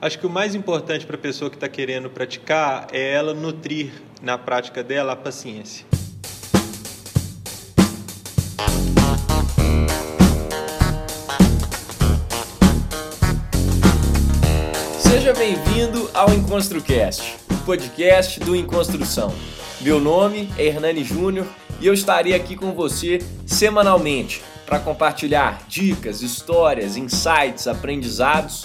Acho que o mais importante para a pessoa que está querendo praticar é ela nutrir na prática dela a paciência. Seja bem-vindo ao EnconstruCast, o podcast do Enconstrução. Meu nome é Hernani Júnior e eu estarei aqui com você semanalmente para compartilhar dicas, histórias, insights, aprendizados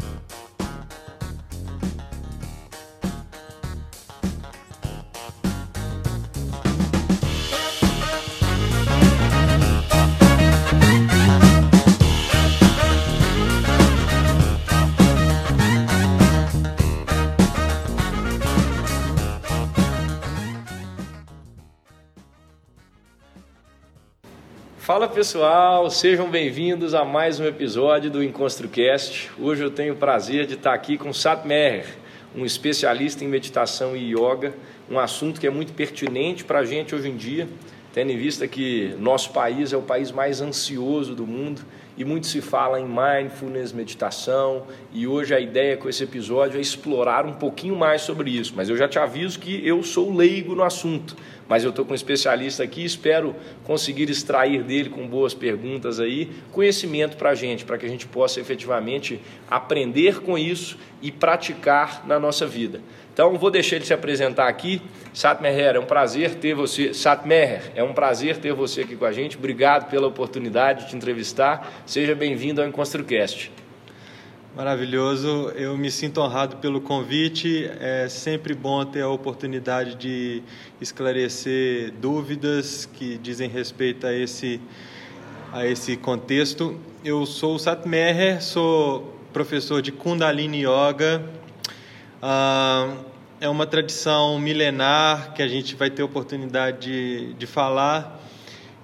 Fala pessoal, sejam bem-vindos a mais um episódio do EnconstruCast. Hoje eu tenho o prazer de estar aqui com Sat Meher, um especialista em meditação e yoga, um assunto que é muito pertinente para a gente hoje em dia, tendo em vista que nosso país é o país mais ansioso do mundo e muito se fala em mindfulness, meditação, e hoje a ideia com esse episódio é explorar um pouquinho mais sobre isso. Mas eu já te aviso que eu sou leigo no assunto, mas eu estou com um especialista aqui, espero conseguir extrair dele com boas perguntas aí conhecimento para a gente, para que a gente possa efetivamente aprender com isso e praticar na nossa vida. Então vou deixar ele se apresentar aqui. Sat Meher, é um prazer ter você. Sat Meher, é um prazer ter você aqui com a gente. Obrigado pela oportunidade de te entrevistar. Seja bem-vindo ao EnconstruCast. Maravilhoso, eu me sinto honrado pelo convite. É sempre bom ter a oportunidade de esclarecer dúvidas que dizem respeito a esse, a esse contexto. Eu sou o Sat Meher, sou professor de Kundalini Yoga. Ah, é uma tradição milenar que a gente vai ter oportunidade de, de falar.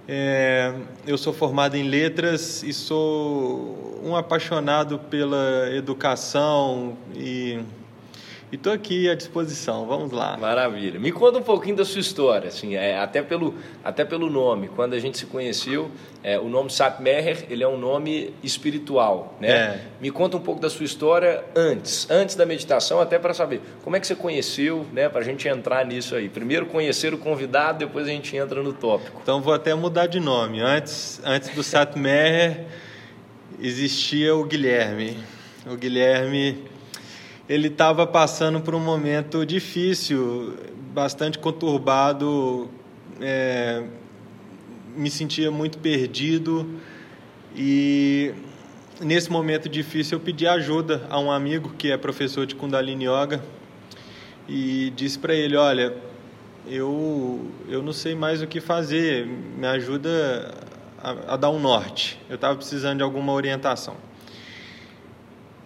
É, eu sou formado em letras e sou um apaixonado pela educação e estou aqui à disposição. Vamos lá. Maravilha. Me conta um pouquinho da sua história, assim, é, até, pelo, até pelo nome. Quando a gente se conheceu, é, o nome Satmeher, ele é um nome espiritual, né? É. Me conta um pouco da sua história antes, antes da meditação, até para saber como é que você conheceu, né? Para a gente entrar nisso aí. Primeiro conhecer o convidado, depois a gente entra no tópico. Então vou até mudar de nome. Antes, antes do Satmeher existia o Guilherme. O Guilherme ele estava passando por um momento difícil, bastante conturbado, é, me sentia muito perdido e nesse momento difícil eu pedi ajuda a um amigo que é professor de Kundalini Yoga e disse para ele, olha, eu eu não sei mais o que fazer, me ajuda a, a dar um norte. Eu estava precisando de alguma orientação.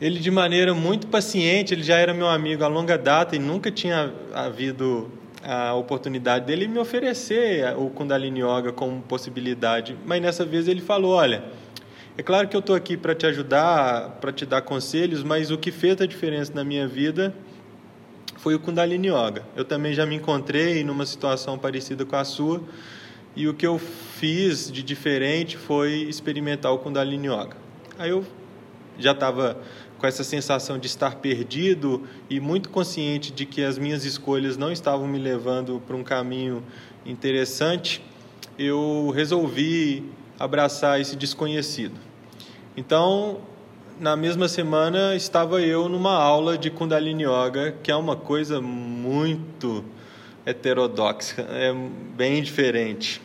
Ele, de maneira muito paciente, ele já era meu amigo a longa data e nunca tinha havido a oportunidade dele me oferecer o Kundalini Yoga como possibilidade. Mas nessa vez ele falou: Olha, é claro que eu estou aqui para te ajudar, para te dar conselhos, mas o que fez a diferença na minha vida foi o Kundalini Yoga. Eu também já me encontrei numa situação parecida com a sua e o que eu fiz de diferente foi experimentar o Kundalini Yoga. Aí eu já estava com essa sensação de estar perdido e muito consciente de que as minhas escolhas não estavam me levando para um caminho interessante, eu resolvi abraçar esse desconhecido. Então, na mesma semana, estava eu numa aula de Kundalini Yoga, que é uma coisa muito heterodoxa, é bem diferente.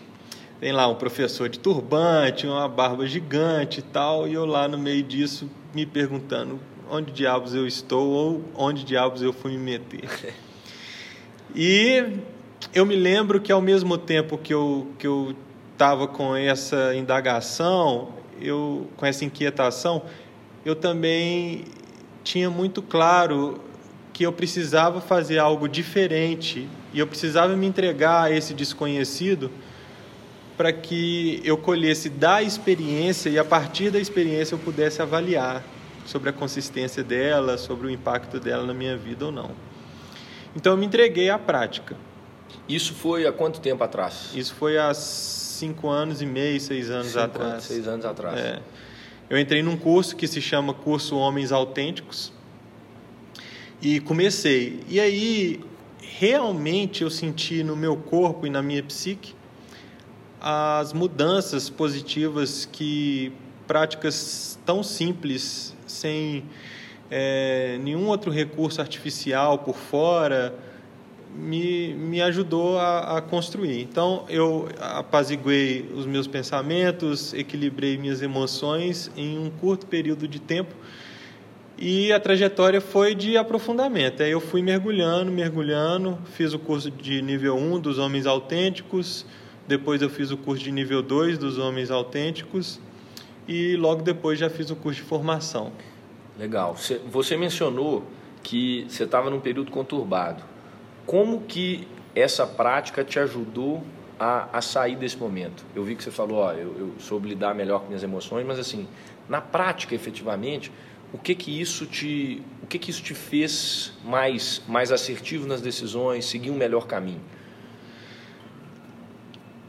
Tem lá um professor de turbante, uma barba gigante e tal, e eu lá no meio disso me perguntando onde diabos eu estou ou onde diabos eu fui me meter. E eu me lembro que ao mesmo tempo que eu que eu estava com essa indagação, eu com essa inquietação, eu também tinha muito claro que eu precisava fazer algo diferente e eu precisava me entregar a esse desconhecido para que eu colhesse da experiência e a partir da experiência eu pudesse avaliar sobre a consistência dela, sobre o impacto dela na minha vida ou não. Então eu me entreguei à prática. Isso foi há quanto tempo atrás? Isso foi há cinco anos e meio, seis anos cinco atrás. Anos, seis anos atrás. É. Eu entrei num curso que se chama Curso Homens Autênticos e comecei. E aí realmente eu senti no meu corpo e na minha psique as mudanças positivas que práticas tão simples, sem é, nenhum outro recurso artificial por fora, me, me ajudou a, a, construir. Então, eu apaziguei os meus pensamentos, equilibrei minhas emoções em um curto período de tempo e a trajetória foi de aprofundamento. Aí eu fui mergulhando, mergulhando, fiz o curso de nível 1 dos Homens Autênticos, depois eu fiz o curso de nível 2 dos Homens Autênticos e logo depois já fiz o curso de formação. Legal. Você mencionou que você estava num período conturbado. Como que essa prática te ajudou a, a sair desse momento? Eu vi que você falou, ó, eu, eu soube lidar melhor com minhas emoções, mas assim, na prática, efetivamente, o que que isso te, o que que isso te fez mais, mais assertivo nas decisões, seguir um melhor caminho?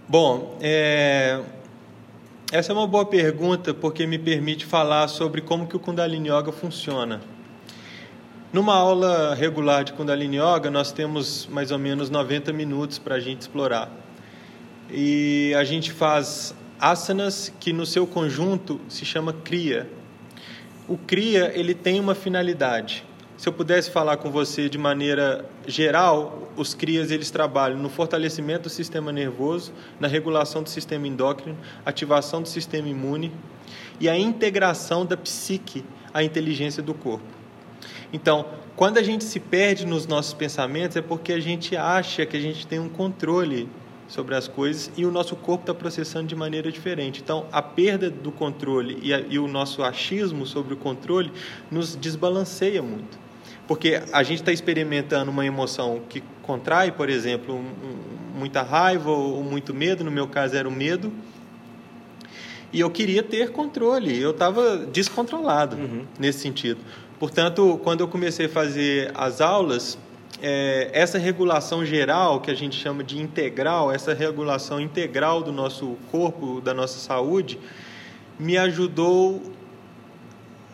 Bom, é, essa é uma boa pergunta porque me permite falar sobre como que o Kundalini Yoga funciona. Numa aula regular de Kundalini Yoga, nós temos mais ou menos 90 minutos para a gente explorar. E a gente faz asanas que no seu conjunto se chama Kriya. O Kriya, ele tem uma finalidade. Se eu pudesse falar com você de maneira geral, os CRIAs eles trabalham no fortalecimento do sistema nervoso, na regulação do sistema endócrino, ativação do sistema imune e a integração da psique à inteligência do corpo. Então, quando a gente se perde nos nossos pensamentos, é porque a gente acha que a gente tem um controle sobre as coisas e o nosso corpo está processando de maneira diferente. Então, a perda do controle e, a, e, o nosso achismo sobre o controle nos desbalanceia muito. Porque a gente está experimentando uma emoção que contrai, por exemplo, um, muita raiva ou muito medo, no meu caso era o medo, e eu queria ter controle, eu estava descontrolado uhum. nesse sentido. Portanto, quando eu comecei a fazer as aulas, é, essa regulação geral, que a gente chama de integral, essa regulação integral do nosso corpo, da nossa saúde, me ajudou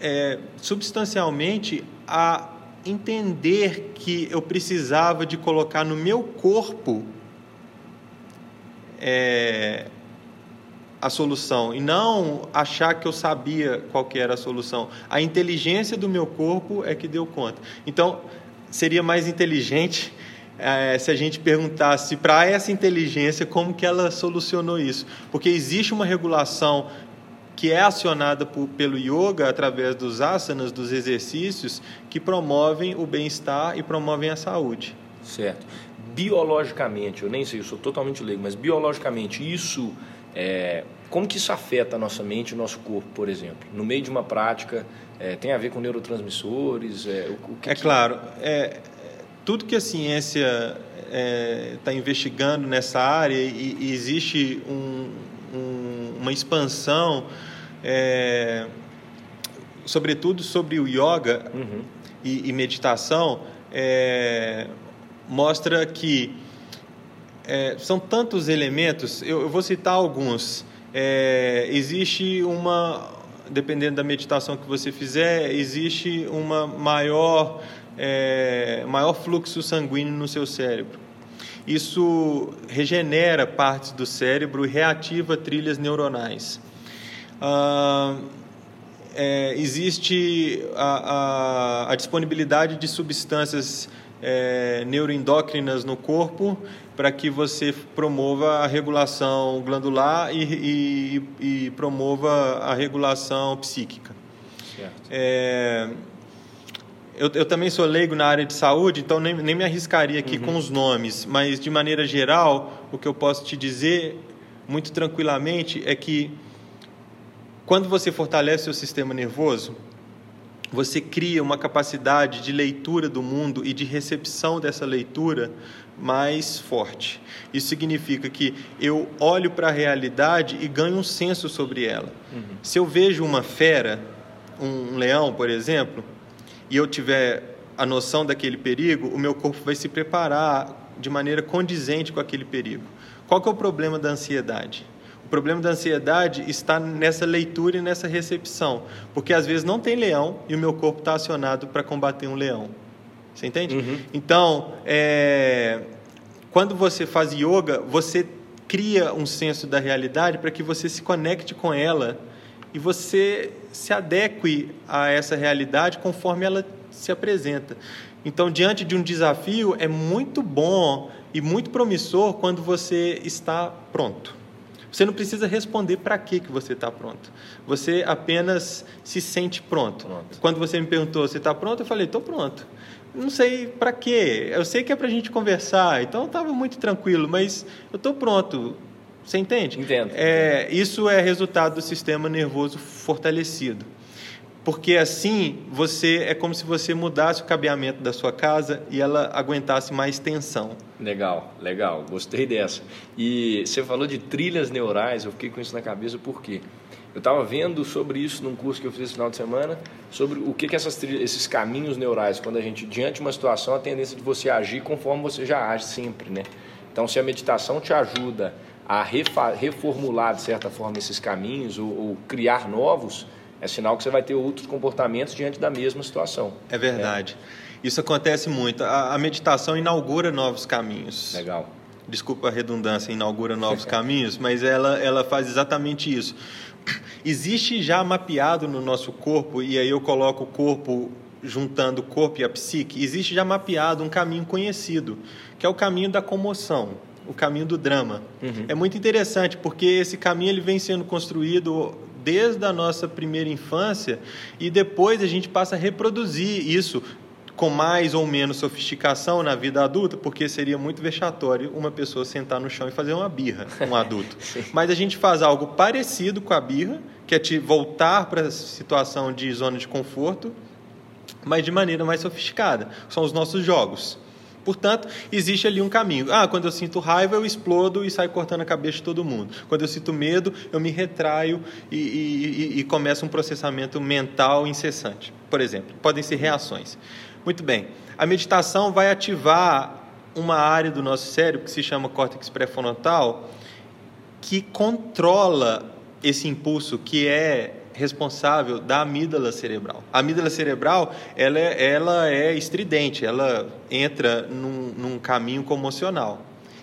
é, substancialmente a entender que eu precisava de colocar no meu corpo é, a solução e não achar que eu sabia qual que era a solução. A inteligência do meu corpo é que deu conta. Então, seria mais inteligente é, se a gente perguntasse para essa inteligência como que ela solucionou isso. Porque existe uma regulação que é acionada por, pelo yoga através dos asanas, dos exercícios, que promovem o bem-estar e promovem a saúde. Certo. Biologicamente, eu nem sei, eu sou totalmente leigo, mas biologicamente isso é, como que isso afeta a nossa mente e o nosso corpo, por exemplo? No meio de uma prática, é, tem a ver com neurotransmissores? É, o, o que é que... claro. É, tudo que a ciência está é, investigando nessa área e, e existe um, um, uma expansão, é, sobretudo sobre o yoga uhum. e, e, meditação, é, mostra que é, são tantos elementos, eu, eu vou citar alguns. É, existe uma, dependendo da meditação que você fizer, existe uma maior, é, maior fluxo sanguíneo no seu cérebro. Isso regenera partes do cérebro e reativa trilhas neuronais. Ah, é, existe a, a, a, disponibilidade de substâncias é, neuroendócrinas no corpo para que você promova a regulação glandular e, e, e promova a regulação psíquica. É, eu, eu, também sou leigo na área de saúde, então nem, nem me arriscaria aqui uhum. com os nomes, mas de maneira geral, o que eu posso te dizer muito tranquilamente é que quando você fortalece o seu sistema nervoso, você cria uma capacidade de leitura do mundo e de recepção dessa leitura mais forte. Isso significa que eu olho para a realidade e ganho um senso sobre ela. Uhum. Se eu vejo uma fera, um leão, por exemplo, e eu tiver a noção daquele perigo, o meu corpo vai se preparar de maneira condizente com aquele perigo. Qual que é o problema da ansiedade? O problema da ansiedade está nessa leitura e nessa recepção, porque às vezes não tem leão e o meu corpo está acionado para combater um leão. Você entende? Uhum. Então, é... quando você faz yoga, você cria um senso da realidade para que você se conecte com ela e você se adeque a essa realidade conforme ela se apresenta. Então, diante de um desafio, é muito bom e muito promissor quando você está pronto. Você não precisa responder para que que você está pronto. Você apenas se sente pronto. pronto. Quando você me perguntou se está pronto, eu falei estou pronto. Não sei para quê. Eu sei que é para a gente conversar. Então estava muito tranquilo, mas eu estou pronto. Você entende? Entendo. É, isso é resultado do sistema nervoso fortalecido. Porque assim, você é como se você mudasse o cabeamento da sua casa e ela aguentasse mais tensão. Legal, legal. Gostei dessa. E você falou de trilhas neurais, eu fiquei com isso na cabeça por quê? Eu estava vendo sobre isso num curso que eu fiz esse final de semana, sobre o que, que essas trilhas, esses caminhos neurais, quando a gente, diante de uma situação, a tendência de você agir conforme você já age sempre, né? Então, se a meditação te ajuda a reformular, de certa forma, esses caminhos ou, ou criar novos, é sinal que você vai ter outros comportamentos diante da mesma situação. É verdade. É. Isso acontece muito. A, a, meditação inaugura novos caminhos. Legal. Desculpa a redundância, inaugura novos caminhos, mas ela, ela faz exatamente isso. Existe já mapeado no nosso corpo, e aí eu coloco o corpo juntando o corpo e a psique, existe já mapeado um caminho conhecido, que é o caminho da comoção, o caminho do drama. Uhum. É muito interessante porque esse caminho ele vem sendo construído desde a nossa primeira infância e depois a gente passa a reproduzir isso com mais ou menos sofisticação na vida adulta, porque seria muito vexatório uma pessoa sentar no chão e fazer uma birra, um adulto. Mas a gente faz algo parecido com a birra, que é te voltar para a situação de zona de conforto, mas de maneira mais sofisticada. São os nossos jogos. Portanto, existe ali um caminho. Ah, quando eu sinto raiva, eu explodo e saio cortando a cabeça de todo mundo. Quando eu sinto medo, eu me retraio e, e, e começa um processamento mental incessante. Por exemplo, podem ser reações. Muito bem. A meditação vai ativar uma área do nosso cérebro que se chama córtex pré-frontal, que controla esse impulso que é responsável da amígdala cerebral. A amígdala cerebral ela é, ela é estridente, ela entra num, num caminho comocional.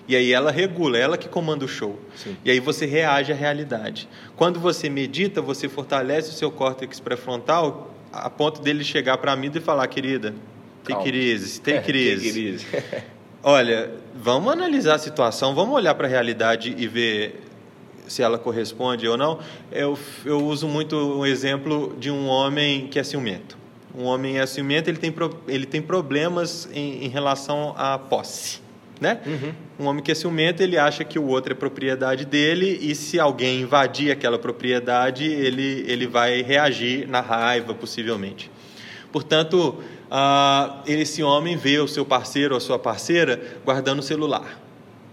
E aí ela regula, ela que comanda o show. Sim. E aí você reage à realidade. Quando você medita, você fortalece o seu córtex pré-frontal a ponto dele chegar para a amígdala e falar, querida, tem crise, tem crise. Olha, vamos analisar a situação, vamos olhar para a realidade e ver se ela corresponde ou não, eu, eu uso muito um exemplo de um homem que é ciumento. Um homem é ciumento, ele tem, ele tem problemas em, em relação à posse. Né? Uhum. Um homem que é ciumento, ele acha que o outro é propriedade dele e se alguém invadir aquela propriedade, ele, ele vai reagir na raiva, possivelmente. Portanto, uh, esse homem vê o seu parceiro ou a sua parceira guardando o celular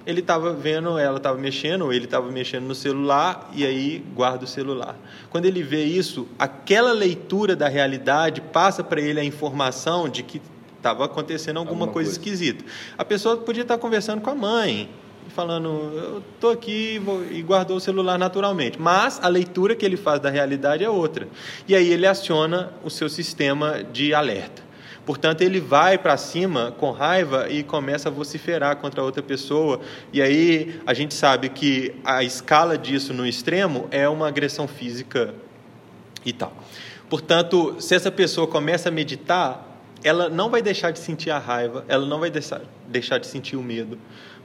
ele estava vendo, ela estava mexendo, ou ele estava mexendo no celular e aí guarda o celular. Quando ele vê isso, aquela leitura da realidade passa para ele a informação de que estava acontecendo alguma, alguma coisa, coisa, esquisita. A pessoa podia estar conversando com a mãe, falando, eu estou aqui e guardou o celular naturalmente. Mas a leitura que ele faz da realidade é outra. E aí ele aciona o seu sistema de alerta. Portanto, ele vai para cima com raiva e começa a vociferar contra outra pessoa. E aí a gente sabe que a escala disso no extremo é uma agressão física e tal. Portanto, se essa pessoa começa a meditar, ela não vai deixar de sentir a raiva, ela não vai deixar de sentir o medo,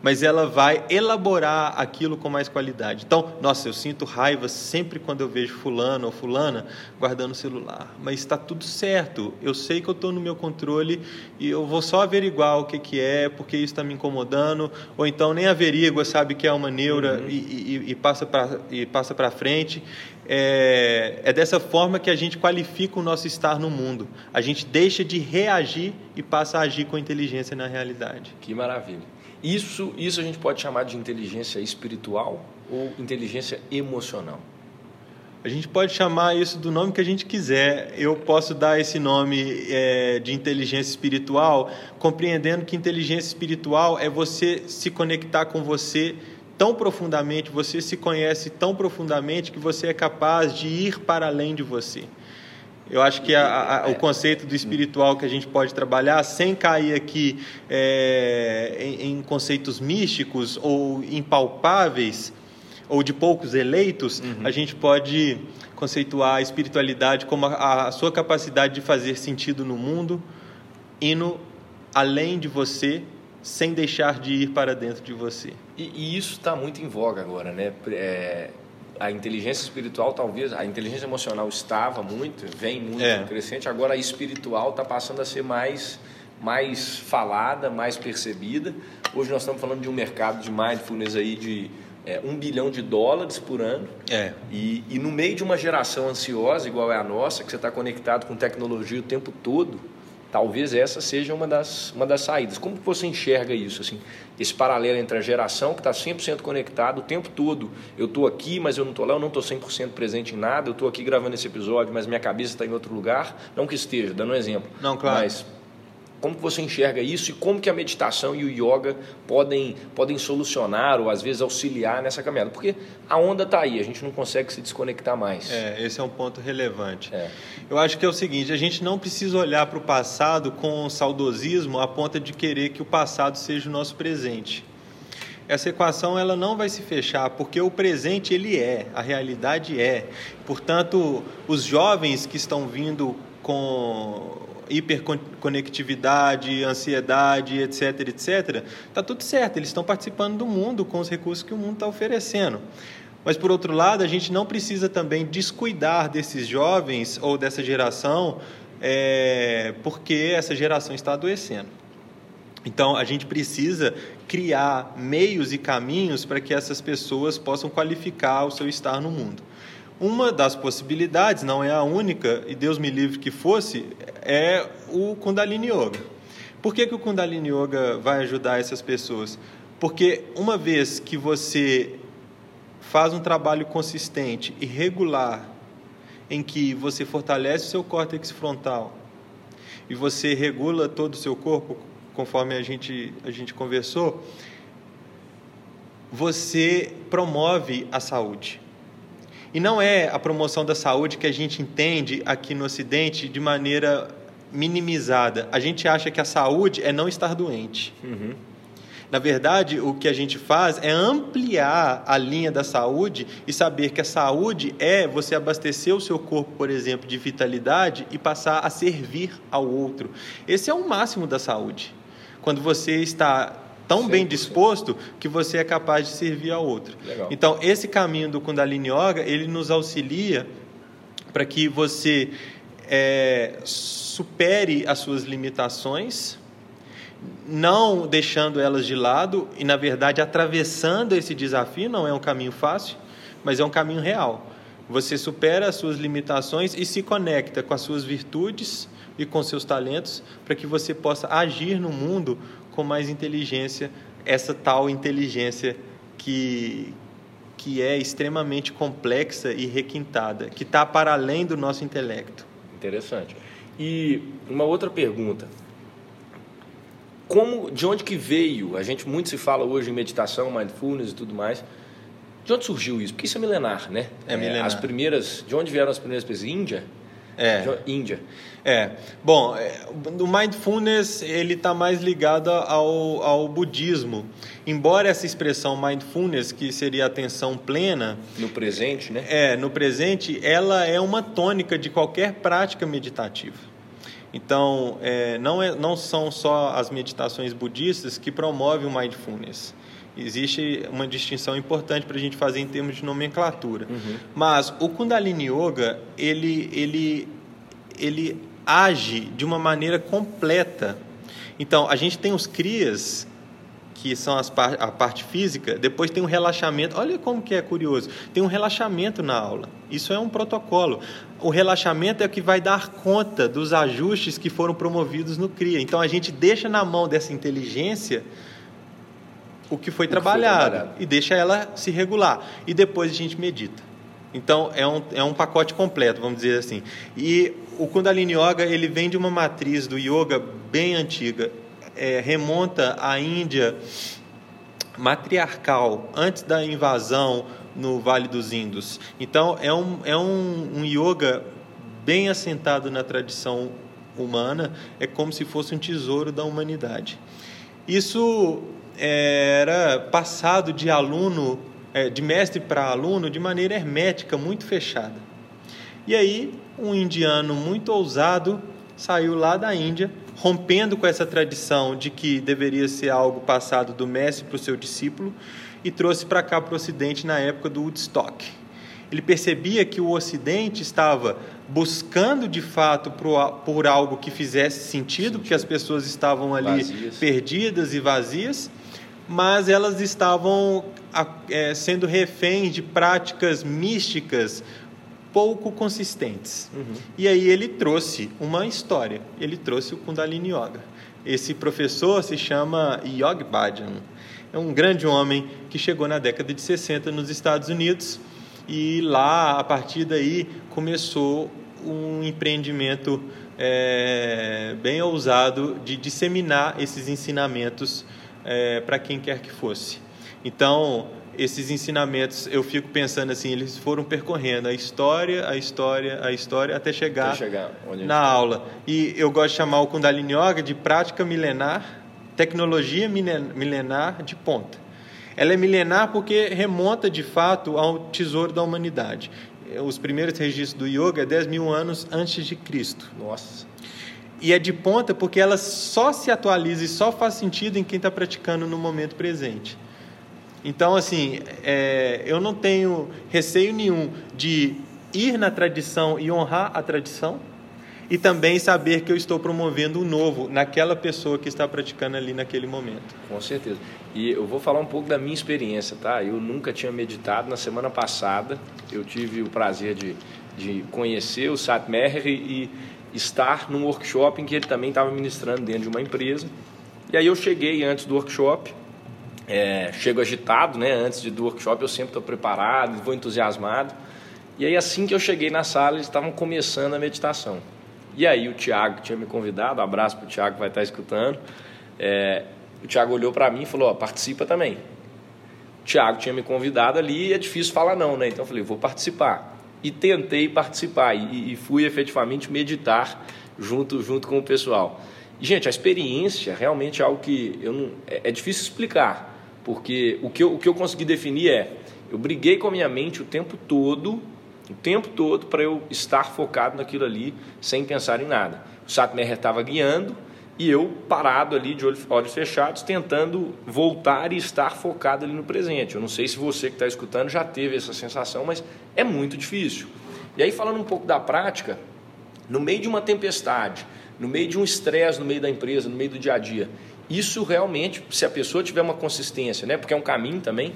mas ela vai elaborar aquilo com mais qualidade. Então, nossa, eu sinto raiva sempre quando eu vejo fulano ou fulana guardando o celular, mas está tudo certo. Eu sei que eu estou no meu controle e eu vou só averiguar o que, que é, porque isso está me incomodando, ou então nem averigua, sabe que é uma neura uhum. e, e, e, passa para e passa para frente. É, é dessa forma que a gente qualifica o nosso estar no mundo. A gente deixa de reagir e passa a agir com inteligência na realidade. Que maravilha. Isso, isso a gente pode chamar de inteligência espiritual ou inteligência emocional? A gente pode chamar isso do nome que a gente quiser. Eu posso dar esse nome é, de inteligência espiritual, compreendendo que inteligência espiritual é você se conectar com você tão profundamente, você se conhece tão profundamente que você é capaz de ir para além de você. Eu acho que a, a, o conceito do espiritual que a gente pode trabalhar, sem cair aqui é, em, em, conceitos místicos ou impalpáveis, ou de poucos eleitos, uhum. a gente pode conceituar a espiritualidade como a, a sua capacidade de fazer sentido no mundo, indo além de você sem deixar de ir para dentro de você. E, e isso está muito em voga agora, né? É, a inteligência espiritual, talvez, a inteligência emocional estava muito, vem muito é. crescente, agora a espiritual está passando a ser mais, mais falada, mais percebida. Hoje nós estamos falando de um mercado de mindfulness aí de é, um bilhão de dólares por ano. É. E, e no meio de uma geração ansiosa, igual é a nossa, que você está conectado com tecnologia o tempo todo, Talvez essa seja uma das, uma das saídas. Como que você enxerga isso? Assim, esse paralelo entre a geração que está 100% conectada o tempo todo. Eu estou aqui, mas eu não estou lá, eu não estou 100% presente em nada. Eu estou aqui gravando esse episódio, mas minha cabeça está em outro lugar. Não que esteja, dando um exemplo. Não, claro. Mas como que você enxerga isso e como que a meditação e o yoga podem, podem solucionar ou às vezes auxiliar nessa caminhada? Porque a onda está aí, a gente não consegue se desconectar mais. É, esse é um ponto relevante. É. Eu acho que é o seguinte, a gente não precisa olhar para o passado com saudosismo a ponto de querer que o passado seja o nosso presente. Essa equação ela não vai se fechar porque o presente ele é, a realidade é. Portanto, os jovens que estão vindo com hiperconectividade, ansiedade, etc, etc, está tudo certo, eles estão participando do mundo com os recursos que o mundo está oferecendo. Mas, por outro lado, a gente não precisa também descuidar desses jovens ou dessa geração, é, porque essa geração está adoecendo. Então, a gente precisa criar meios e caminhos para que essas pessoas possam qualificar o seu estar no mundo. Uma das possibilidades, não é a única, e Deus me livre que fosse, é o Kundalini Yoga. Por que, que o Kundalini Yoga vai ajudar essas pessoas? Porque uma vez que você faz um trabalho consistente e regular, em que você fortalece o seu córtex frontal e você regula todo o seu corpo, conforme a gente, a gente conversou, você promove a saúde. E não é a promoção da saúde que a gente entende aqui no Ocidente de maneira minimizada. A gente acha que a saúde é não estar doente. Uhum. Na verdade, o que a gente faz é ampliar a linha da saúde e saber que a saúde é você abastecer o seu corpo, por exemplo, de vitalidade e passar a servir ao outro. Esse é o máximo da saúde. Quando você está tão 100%. bem disposto que você é capaz de servir ao outro. Legal. Então, esse caminho do Kundalini Yoga, ele nos auxilia para que você é, supere as suas limitações, não deixando elas de lado e, na verdade, atravessando esse desafio. Não é um caminho fácil, mas é um caminho real. Você supera as suas limitações e se conecta com as suas virtudes e com seus talentos para que você possa agir no mundo com mais inteligência, essa tal inteligência que, que é extremamente complexa e requintada, que está para além do nosso intelecto. Interessante. E uma outra pergunta. Como, de onde que veio? A gente muito se fala hoje em meditação, mindfulness e tudo mais. De onde surgiu isso? Porque isso é milenar, né? É milenar. As primeiras, de onde vieram as primeiras pessoas? Índia? É. Índia. É. Bom, é, o mindfulness ele está mais ligado ao, ao budismo. Embora essa expressão mindfulness, que seria atenção plena... No presente, né? É, no presente, ela é uma tônica de qualquer prática meditativa. Então, é, não, é, não são só as meditações budistas que promovem o mindfulness existe uma distinção importante para a gente fazer em termos de nomenclatura. Uhum. Mas o Kundalini Yoga, ele, ele, ele age de uma maneira completa. Então, a gente tem os crias, que são as par a parte física, depois tem um relaxamento. Olha como que é curioso. Tem um relaxamento na aula. Isso é um protocolo. O relaxamento é o que vai dar conta dos ajustes que foram promovidos no CRIA. Então, a gente deixa na mão dessa inteligência o que foi, o trabalhado, foi trabalhado, e deixa ela se regular. E depois a gente medita. Então é um, é um pacote completo, vamos dizer assim. E o Kundalini Yoga ele vem de uma matriz do yoga bem antiga, é, remonta à Índia matriarcal, antes da invasão no Vale dos Indos. Então é um, é um, um yoga bem assentado na tradição humana, é como se fosse um tesouro da humanidade. Isso era passado de aluno, é, de mestre para aluno, de maneira hermética, muito fechada. E aí, um indiano muito ousado saiu lá da Índia, rompendo com essa tradição de que deveria ser algo passado do mestre para o seu discípulo, e trouxe para cá, para o Ocidente, na época do Woodstock. Ele percebia que o Ocidente estava buscando de fato por, por algo que fizesse sentido, porque as pessoas estavam ali vazias. perdidas e vazias, mas elas estavam é, sendo reféns de práticas místicas pouco consistentes. Uhum. E aí ele trouxe uma história, ele trouxe o Kundalini Yoga. Esse professor se chama Yog Bhajan. É um grande homem que chegou na década de 60 nos Estados Unidos e lá, a partir daí, começou um empreendimento é, bem ousado de disseminar esses ensinamentos é, para quem quer que fosse. Então, esses ensinamentos, eu fico pensando assim, eles foram percorrendo a história, a história, a história, até chegar, até chegar na tá. aula. E eu gosto de chamar o Kundalini Yoga de prática milenar, tecnologia milenar de ponta. Ela é milenar porque remonta de fato ao tesouro da humanidade os primeiros registros do yoga é 10 mil anos antes de Cristo. Nossa. E é de ponta porque ela só se atualiza e só faz sentido em quem está praticando no momento presente. Então, assim, é, eu não tenho receio nenhum de ir na tradição e honrar a tradição, e também saber que eu estou promovendo o novo naquela pessoa que está praticando ali naquele momento. Com certeza. E eu vou falar um pouco da minha experiência, tá? Eu nunca tinha meditado. Na semana passada, eu tive o prazer de, de conhecer o Sat Meher e, e estar num workshop em que ele também estava ministrando dentro de uma empresa. E aí eu cheguei antes do workshop, é, chego agitado, né? Antes do workshop eu sempre estou preparado, vou entusiasmado. E aí assim que eu cheguei na sala, eles estavam começando a meditação. E aí o Tiago tinha me convidado, um abraço para o Tiago que vai estar escutando. É, o Tiago olhou para mim e falou, ó, participa também. O Tiago tinha me convidado ali e é difícil falar não, né? Então eu falei, vou participar. E tentei participar e, e fui efetivamente meditar junto, junto com o pessoal. E, gente, a experiência realmente é algo que eu não, é, é difícil explicar, porque o que, eu, o que eu consegui definir é, eu briguei com a minha mente o tempo todo o tempo todo para eu estar focado naquilo ali, sem pensar em nada. O Satmer estava guiando e eu parado ali de olhos fechados, tentando voltar e estar focado ali no presente. Eu não sei se você que está escutando já teve essa sensação, mas é muito difícil. E aí, falando um pouco da prática, no meio de uma tempestade, no meio de um estresse no meio da empresa, no meio do dia a dia, isso realmente, se a pessoa tiver uma consistência, né? porque é um caminho também,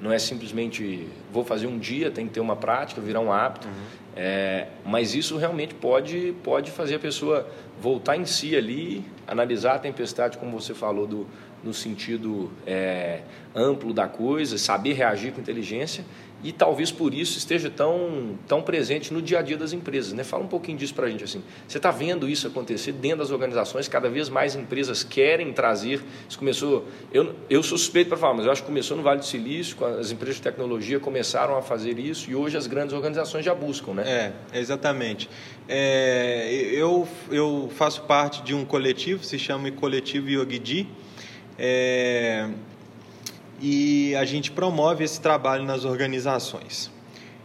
não é simplesmente vou fazer um dia, tem que ter uma prática, virar um hábito. Uhum. É, mas isso realmente pode, pode fazer a pessoa voltar em si ali, analisar a tempestade, como você falou, do, no sentido é, amplo da coisa, saber reagir com inteligência e talvez por isso esteja tão, tão presente no dia a dia das empresas. Né? Fala um pouquinho disso para a gente. Assim. Você está vendo isso acontecer dentro das organizações? Cada vez mais empresas querem trazer. Isso começou. Eu, eu suspeito para falar, mas eu acho que começou no Vale do Silício, as empresas de tecnologia começaram a fazer isso e hoje as grandes organizações já buscam. Né? É, exatamente. É, eu, eu faço parte de um coletivo, se chama Coletivo Yogidi. É, e a gente promove esse trabalho nas organizações.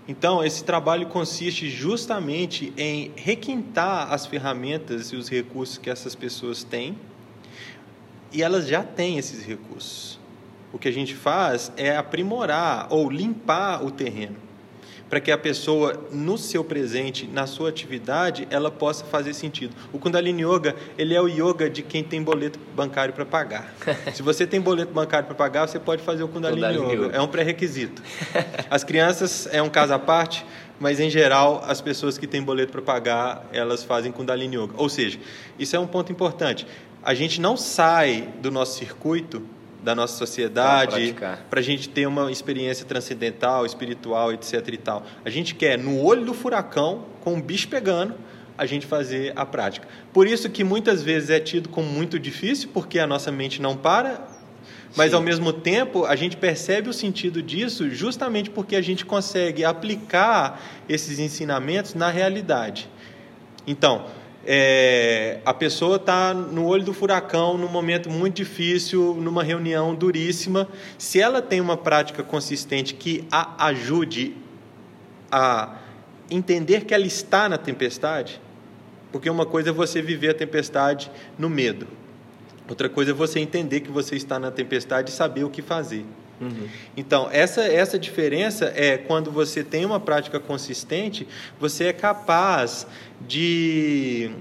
Então, esse trabalho consiste justamente em requintar as ferramentas e os recursos que essas pessoas têm, e elas já têm esses recursos. O que a gente faz é aprimorar ou limpar o terreno para que a pessoa, no seu presente, na sua atividade, ela possa fazer sentido. O Kundalini Yoga, ele é o yoga de quem tem boleto bancário para pagar. Se você tem boleto bancário para pagar, você pode fazer o Kundalini, Kundalini yoga. yoga. É um pré-requisito. As crianças é um caso à parte, mas em geral, as pessoas que têm boleto para pagar, elas fazem Kundalini Yoga. Ou seja, isso é um ponto importante. A gente não sai do nosso circuito da nossa sociedade, para a gente ter uma experiência transcendental, espiritual, etc. e tal. A gente quer, no olho do furacão, com o bicho pegando, a gente fazer a prática. Por isso que muitas vezes é tido como muito difícil, porque a nossa mente não para, mas Sim. ao mesmo tempo a gente percebe o sentido disso justamente porque a gente consegue aplicar esses ensinamentos na realidade. Então, é, a pessoa está no olho do furacão, num momento muito difícil, numa reunião duríssima. Se ela tem uma prática consistente que a ajude a entender que ela está na tempestade, porque uma coisa é você viver a tempestade no medo, outra coisa é você entender que você está na tempestade e saber o que fazer. Uhum. Então, essa, essa diferença é quando você tem uma prática consistente, você é capaz de,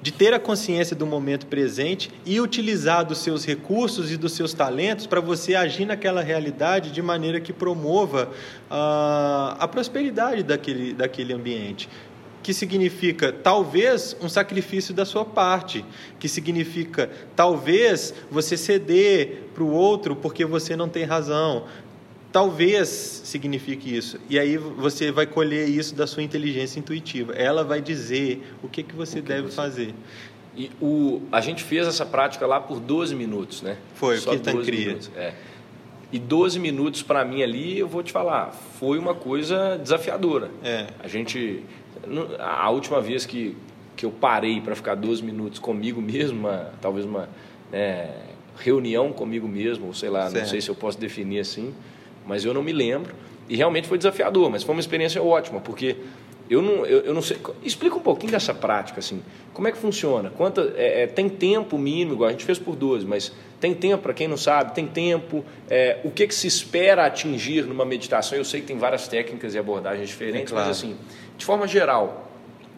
de ter a consciência do momento presente e utilizar dos seus recursos e dos seus talentos para você agir naquela realidade de maneira que promova uh, a prosperidade daquele, daquele ambiente que significa talvez um sacrifício da sua parte, que significa talvez você ceder para o outro porque você não tem razão. Talvez signifique isso. E aí você vai colher isso da sua inteligência intuitiva. Ela vai dizer o que, que você que deve você... fazer. E o, a gente fez essa prática lá por 12 minutos, né? Foi, Só o que cria. É. E 12 minutos para mim ali, eu vou te falar, foi uma coisa desafiadora. É. A gente a última vez que, que eu parei para ficar 12 minutos comigo mesmo, uma, talvez uma né, reunião comigo mesmo, ou sei lá, certo. não sei se eu posso definir assim, mas eu não me lembro. E realmente foi desafiador, mas foi uma experiência ótima, porque eu não, eu, eu não sei. Explica um pouquinho dessa prática, assim. Como é que funciona? Quanta, é, é, tem tempo mínimo, igual a gente fez por 12, mas tem tempo, para quem não sabe, tem tempo. É, o que, que se espera atingir numa meditação? Eu sei que tem várias técnicas e abordagens diferentes, é claro. mas assim, de forma geral,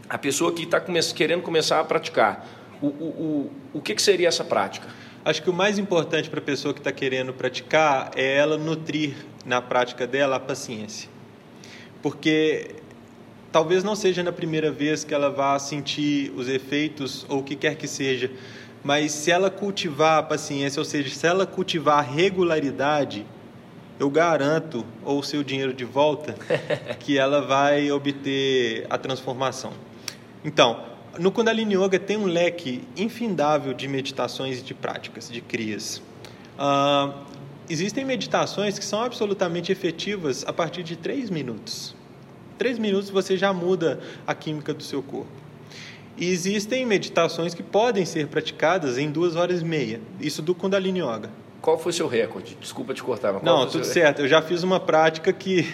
a pessoa que está come querendo começar a praticar, o, o, o, o que, que seria essa prática? Acho que o mais importante para a pessoa que está querendo praticar é ela nutrir na prática dela a paciência. Porque talvez não seja na primeira vez que ela vá sentir os efeitos ou o que quer que seja, mas se ela cultivar a paciência, ou seja, se ela cultivar a regularidade, eu garanto, ou o seu dinheiro de volta, que ela vai obter a transformação. Então, no Kundalini Yoga tem um leque infindável de meditações e de práticas, de crias. Uh, existem meditações que são absolutamente efetivas a partir de três minutos. Três minutos você já muda a química do seu corpo. E existem meditações que podem ser praticadas em duas horas e meia. Isso do Kundalini Yoga. Qual foi o seu recorde? Desculpa te cortar, mas Não, tudo certo. Eu já fiz uma prática que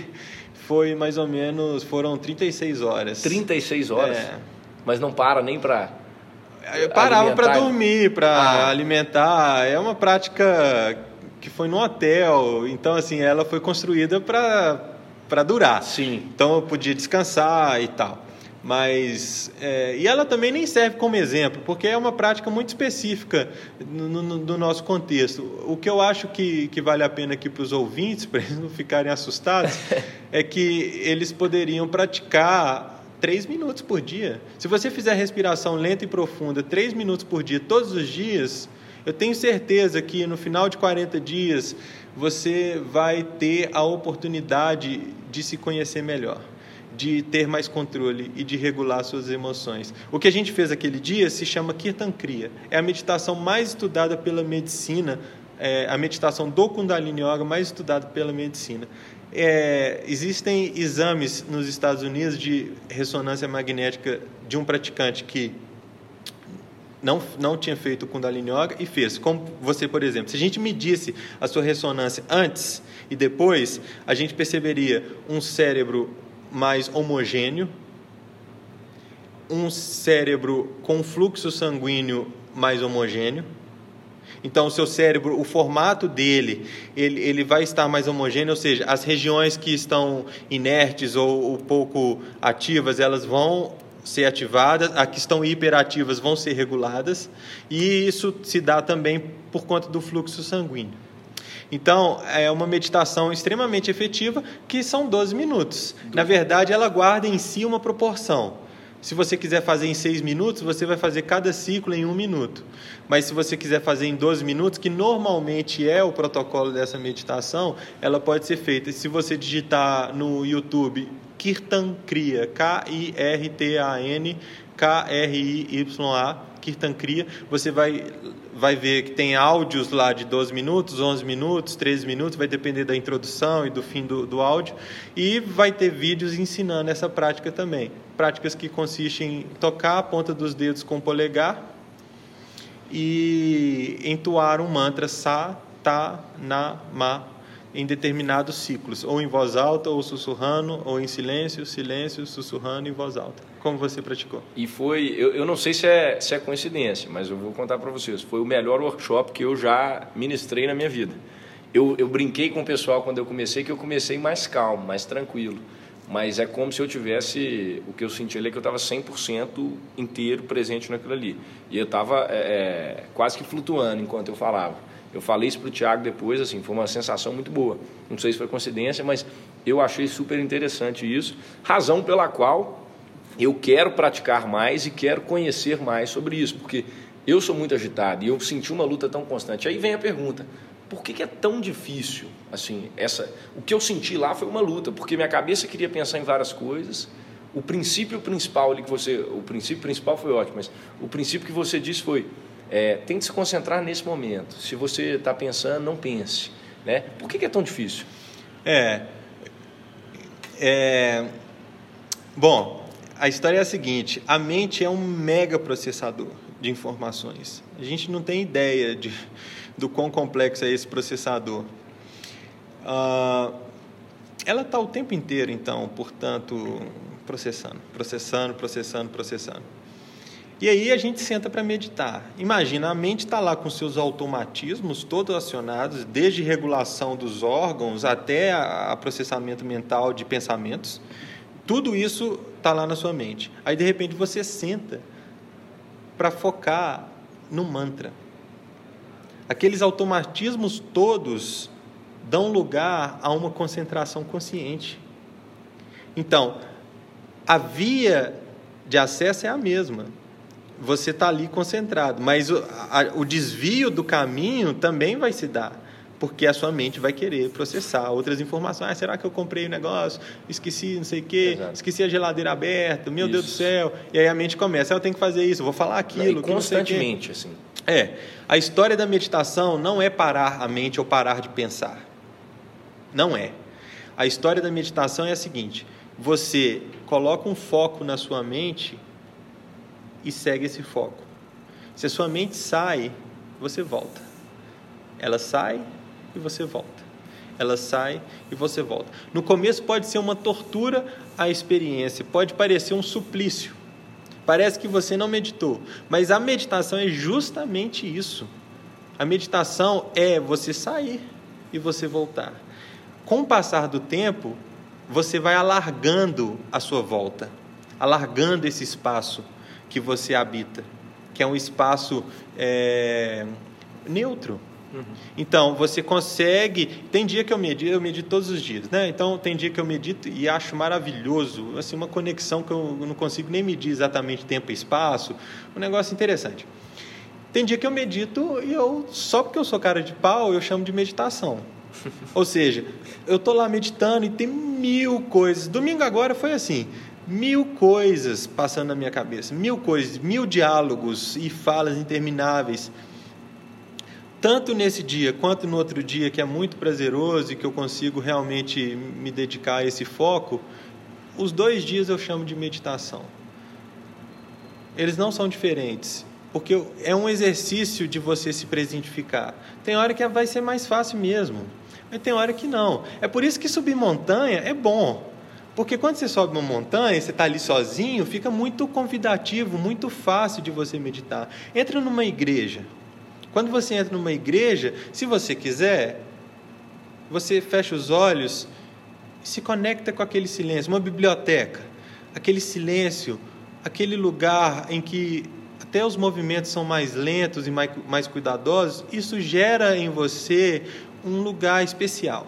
foi mais ou menos, foram 36 horas. 36 horas? É. Mas não para nem para eu parava para dormir, para ah. alimentar. É uma prática que foi no hotel, então assim, ela foi construída para para durar. Sim. Então eu podia descansar e tal. Mas, é, e ela também nem serve como exemplo, porque é uma prática muito específica no, no, no nosso contexto. O que eu acho que, que vale a pena aqui para os ouvintes, para eles não ficarem assustados, é que eles poderiam praticar três minutos por dia. Se você fizer respiração lenta e profunda três minutos por dia, todos os dias, eu tenho certeza que no final de 40 dias você vai ter a oportunidade de se conhecer melhor de ter mais controle e de regular suas emoções. O que a gente fez aquele dia se chama Kirtan Kriya. É a meditação mais estudada pela medicina, é a meditação do Kundalini Yoga mais estudada pela medicina. É, existem exames nos Estados Unidos de ressonância magnética de um praticante que não, não tinha feito o Kundalini Yoga e fez. Como você, por exemplo. Se a gente medisse a sua ressonância antes e depois, a gente perceberia um cérebro mais homogêneo, um cérebro com fluxo sanguíneo mais homogêneo. Então, o seu cérebro, o formato dele, ele, ele vai estar mais homogêneo, ou seja, as regiões que estão inertes ou, ou pouco ativas, elas vão ser ativadas, as que estão hiperativas vão ser reguladas, e isso se dá também por conta do fluxo sanguíneo. Então, é uma meditação extremamente efetiva, que são 12 minutos. Na verdade, ela guarda em si uma proporção. Se você quiser fazer em seis minutos, você vai fazer cada ciclo em um minuto. Mas se você quiser fazer em 12 minutos, que normalmente é o protocolo dessa meditação, ela pode ser feita. Se você digitar no YouTube Kirtan Kriya, K-I-R-T-A-N, K-R-I-Y-A, Kirtan Kriya, você vai, vai ver que tem áudios lá de 12 minutos, 11 minutos, 13 minutos, vai depender da introdução e do fim do, do áudio, e vai ter vídeos ensinando essa prática também. Práticas que consistem em tocar a ponta dos dedos com o polegar e entoar um mantra Sa, Ta, Na, Ma em determinados ciclos, ou em voz alta, ou sussurrando, ou em silêncio, silêncio, sussurrando em voz alta. Como você praticou? E foi, eu, eu não sei se é, se é coincidência, mas eu vou contar para vocês. Foi o melhor workshop que eu já ministrei na minha vida. Eu, eu brinquei com o pessoal quando eu comecei, que eu comecei mais calmo, mais tranquilo. Mas é como se eu tivesse, o que eu senti ali é que eu estava 100% inteiro presente naquilo ali. E eu estava é, é, quase que flutuando enquanto eu falava. Eu falei isso para o Tiago depois, assim, foi uma sensação muito boa. Não sei se foi coincidência, mas eu achei super interessante isso. Razão pela qual eu quero praticar mais e quero conhecer mais sobre isso, porque eu sou muito agitado e eu senti uma luta tão constante. Aí vem a pergunta: por que, que, é tão difícil? Assim, essa, o que eu senti lá foi uma luta, porque minha cabeça queria pensar em várias coisas. O princípio principal ali que você, o princípio principal foi ótimo, mas o princípio que você disse foi é, tem que se concentrar nesse momento. Se você está pensando, não pense. Né? Por que, que, é tão difícil? É, é. Bom, a história é a seguinte: a mente é um mega processador de informações. A gente não tem ideia de, do quão complexo é esse processador. Uh, ela está o tempo inteiro, então, portanto, processando, processando, processando, processando. E aí a gente senta para meditar. Imagina, a mente está lá com seus automatismos todos acionados, desde regulação dos órgãos até a, a processamento mental de pensamentos. Tudo isso está lá na sua mente. Aí de repente você senta para focar no mantra. Aqueles automatismos todos dão lugar a uma concentração consciente. Então, a via de acesso é a mesma você está ali concentrado. Mas o, a, o desvio do caminho também vai se dar porque a sua mente vai querer processar outras informações. Ah, será que eu comprei o um negócio? Esqueci não sei o quê, Exato. esqueci a geladeira aberta, meu isso. Deus do céu. E aí a mente começa, ah, eu tenho que fazer isso, eu vou falar aquilo. E constantemente, assim. É. A história da meditação não é parar a mente ou parar de pensar. Não é. A história da meditação é a seguinte: você coloca um foco na sua mente e segue esse foco. Se a sua mente sai, você volta. Ela sai e você volta. Ela sai e você volta. No começo pode ser uma tortura a experiência, pode parecer um suplício. Parece que você não meditou, mas a meditação é justamente isso. A meditação é você sair e você voltar. Com o passar do tempo, você vai alargando a sua volta, alargando esse espaço que você habita, que é um espaço é, neutro. Então, você consegue. Tem dia que eu medito, eu medito todos os dias, né? Então, tem dia que eu medito e acho maravilhoso, assim, uma conexão que eu não consigo nem medir exatamente tempo e espaço, um negócio interessante. Tem dia que eu medito e eu, só porque eu sou cara de pau, eu chamo de meditação. Ou seja, eu tô lá meditando e tem mil coisas. Domingo agora foi assim mil coisas passando na minha cabeça, mil coisas, mil diálogos e falas intermináveis. Tanto nesse dia quanto no outro dia, que é muito prazeroso e que eu consigo realmente me dedicar a esse foco, os dois dias eu chamo de meditação. Eles não são diferentes, porque é um exercício de você se presentificar. Tem hora que vai ser mais fácil mesmo, mas tem hora que não. É por isso que subir montanha é bom, porque quando você sobe uma montanha, você está ali sozinho, fica muito convidativo, muito fácil de você meditar. Entra numa igreja. Quando você entra numa igreja, se você quiser, você fecha os olhos e se conecta com aquele silêncio. Uma biblioteca, aquele silêncio, aquele lugar em que até os movimentos são mais lentos e mais, mais cuidadosos, isso gera em você um lugar especial.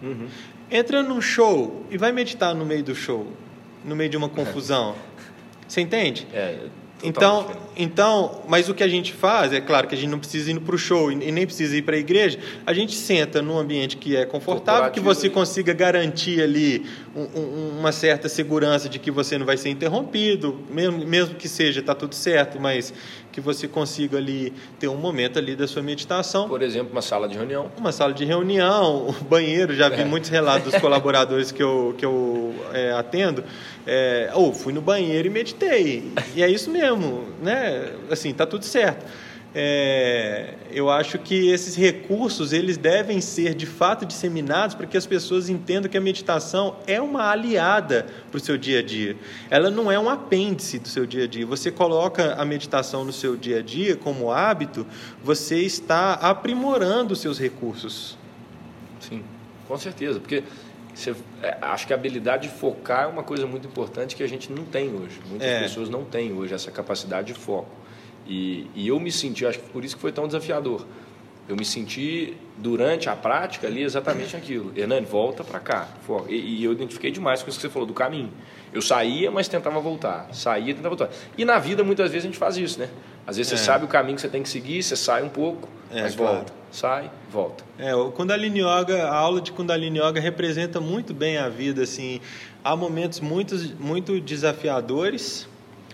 Uhum. Entra num show e vai meditar no meio do show, no meio de uma confusão. Você entende? É, então, então, mas o que a gente faz, é claro que a gente não precisa ir para o show e nem precisa ir para a igreja, a gente senta num ambiente que é confortável, que você consiga garantir ali um, uma certa segurança de que você não vai ser interrompido, mesmo, mesmo que seja, está tudo certo, mas que você consiga ali ter um momento ali da sua meditação. Por exemplo, uma sala de reunião. Uma sala de reunião, um banheiro, já vi é. muitos relatos dos colaboradores que eu, que eu é, atendo, é, ou oh, fui no banheiro e meditei, e é isso mesmo, né? Assim, tá tudo certo é, eu acho que esses recursos eles devem ser de fato disseminados para que as pessoas entendam que a meditação é uma aliada para o seu dia a dia. Ela não é um apêndice do seu dia a dia. Você coloca a meditação no seu dia a dia como hábito, você está aprimorando os seus recursos. Sim, com certeza, porque você, é, acho que a habilidade de focar é uma coisa muito importante que a gente não tem hoje. Muitas é. pessoas não têm hoje essa capacidade de foco. E, e eu me senti, acho que por isso que foi tão desafiador. Eu me senti durante a prática ali exatamente aquilo. Hernani, volta para cá. E, e, eu identifiquei demais com isso que você falou do caminho. Eu saía, mas tentava voltar. Saía, tentava voltar. E na vida, muitas vezes, a gente faz isso, né? Às vezes é. você sabe o caminho que você tem que seguir, você sai um pouco, é, mas claro. volta. Sai, volta. É, o Kundalini Yoga, a aula de Kundalini Yoga representa muito bem a vida, assim. Há momentos muito, muito desafiadores,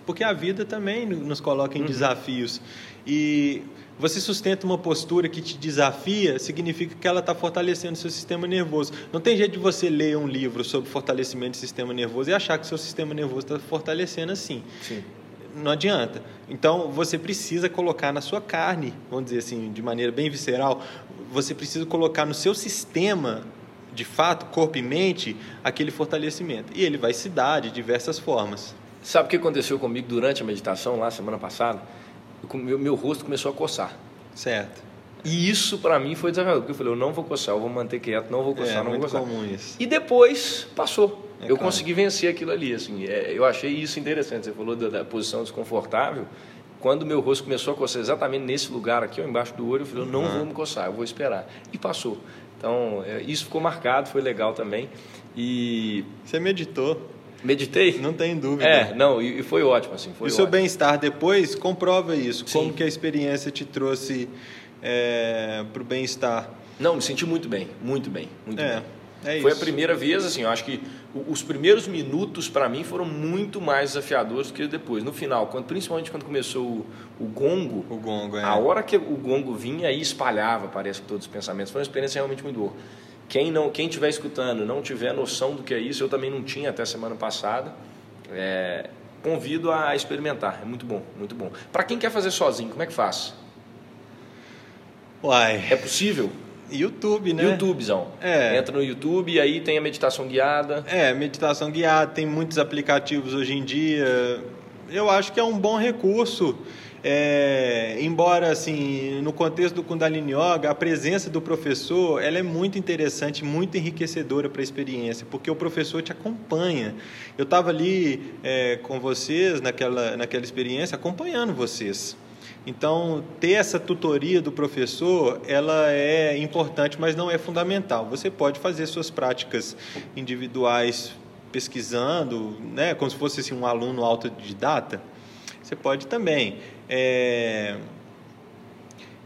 porque a vida também nos coloca em uhum. desafios. E você sustenta uma postura que te desafia, significa que ela está fortalecendo seu sistema nervoso. Não tem jeito de você ler um livro sobre fortalecimento do sistema nervoso e achar que seu sistema nervoso está fortalecendo assim. Sim. Não adianta. Então, você precisa colocar na sua carne, vamos dizer assim, de maneira bem visceral, você precisa colocar no seu sistema de fato, corpo e mente, aquele fortalecimento. E ele vai se dar de diversas formas. Sabe o que aconteceu comigo durante a meditação lá semana passada? meu, meu rosto começou a coçar. Certo. E isso para mim foi desafiador, porque eu falei, eu não vou coçar, eu vou manter quieto, não vou coçar, é, não vou coçar. comum isso. E depois passou. É eu claro. consegui vencer aquilo ali, assim. É, eu achei isso interessante. Você falou da, da, posição desconfortável. Quando meu rosto começou a coçar exatamente nesse lugar aqui, ó, embaixo do olho, eu falei, eu não uhum. vou me coçar, eu vou esperar. E passou. Então, é, isso ficou marcado, foi legal também. E você meditou? Meditei? Não tem dúvida. É, não, e foi ótimo, assim. Foi e o seu bem-estar depois comprova isso. Sim. Como que a experiência te trouxe é, para o bem-estar? Não, me senti muito bem, muito bem, muito é, bem. É foi isso. a primeira vez, assim, eu acho que os primeiros minutos para mim foram muito mais desafiadores do que depois. No final, quando, principalmente quando começou o, o gongo, o gongo é. a hora que o gongo vinha aí espalhava, parece, todos os pensamentos. Foi uma experiência realmente muito boa. Quem não, quem estiver escutando, não tiver noção do que é isso, eu também não tinha até semana passada. É, convido a experimentar, é muito bom, muito bom. Para quem quer fazer sozinho, como é que faz? Uai. É possível? YouTube, né? YouTubezão. É. Entra no YouTube e aí tem a meditação guiada. É, meditação guiada, tem muitos aplicativos hoje em dia. Eu acho que é um bom recurso. É, embora assim no contexto do Kundalini Yoga a presença do professor ela é muito interessante muito enriquecedora para a experiência porque o professor te acompanha. Eu estava ali é, com vocês naquela naquela experiência acompanhando vocês. Então ter essa tutoria do professor ela é importante mas não é fundamental. Você pode fazer suas práticas individuais pesquisando né como se fosse assim, um aluno autodidata você pode também. É...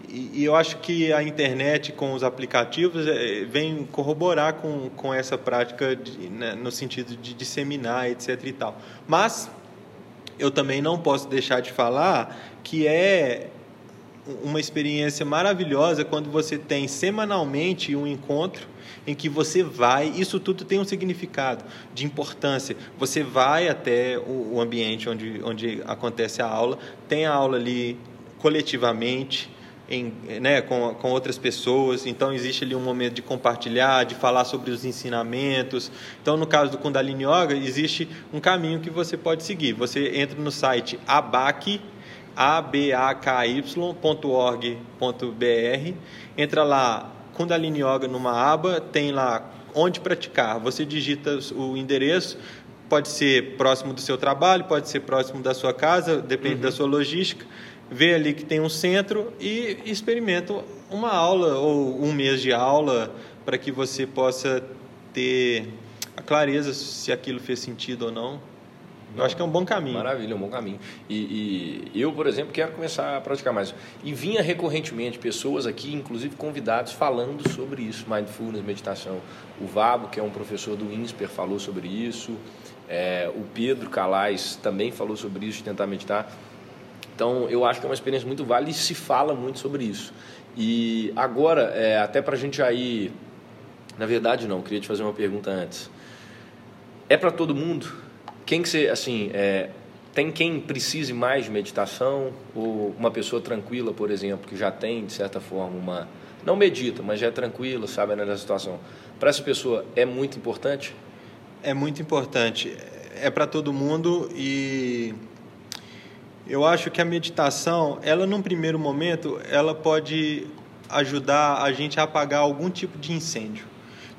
E, e eu acho que a internet com os aplicativos é, vem corroborar com, com essa prática de, né, no sentido de disseminar, etc. e tal. Mas eu também não posso deixar de falar que é uma experiência maravilhosa quando você tem semanalmente um encontro em que você vai, isso tudo tem um significado de importância. Você vai até o, ambiente onde, onde acontece a aula, tem a aula ali coletivamente, em, né, com, com outras pessoas, então existe ali um momento de compartilhar, de falar sobre os ensinamentos. Então, no caso do Kundalini Yoga, existe um caminho que você pode seguir. Você entra no site abac, abaky.org.br, entra lá Kundalini Yoga numa aba, tem lá onde praticar. Você digita o endereço, pode ser próximo do seu trabalho, pode ser próximo da sua casa, depende uhum. da sua logística. Vê ali que tem um centro e experimenta uma aula ou um mês de aula para que você possa ter a clareza se aquilo fez sentido ou não. Eu acho que é um bom caminho. Maravilha, é um bom caminho. E, e, eu, por exemplo, quero começar a praticar mais. E vinha recorrentemente pessoas aqui, inclusive convidados, falando sobre isso, mindfulness, meditação. O Vabo, que é um professor do INSPER, falou sobre isso. É, o Pedro Calais também falou sobre isso, de tentar meditar. Então, eu acho que é uma experiência muito válida e se fala muito sobre isso. E agora, é, até para a gente ir... Na verdade, não, queria te fazer uma pergunta antes. É para todo mundo? Quem que você, assim, é, tem quem precise mais de meditação ou uma pessoa tranquila, por exemplo, que já tem de certa forma uma não medita, mas já é tranquila, sabe nessa situação. Para essa pessoa é muito importante. É muito importante. É para todo mundo e eu acho que a meditação, ela num primeiro momento, ela pode ajudar a gente a apagar algum tipo de incêndio.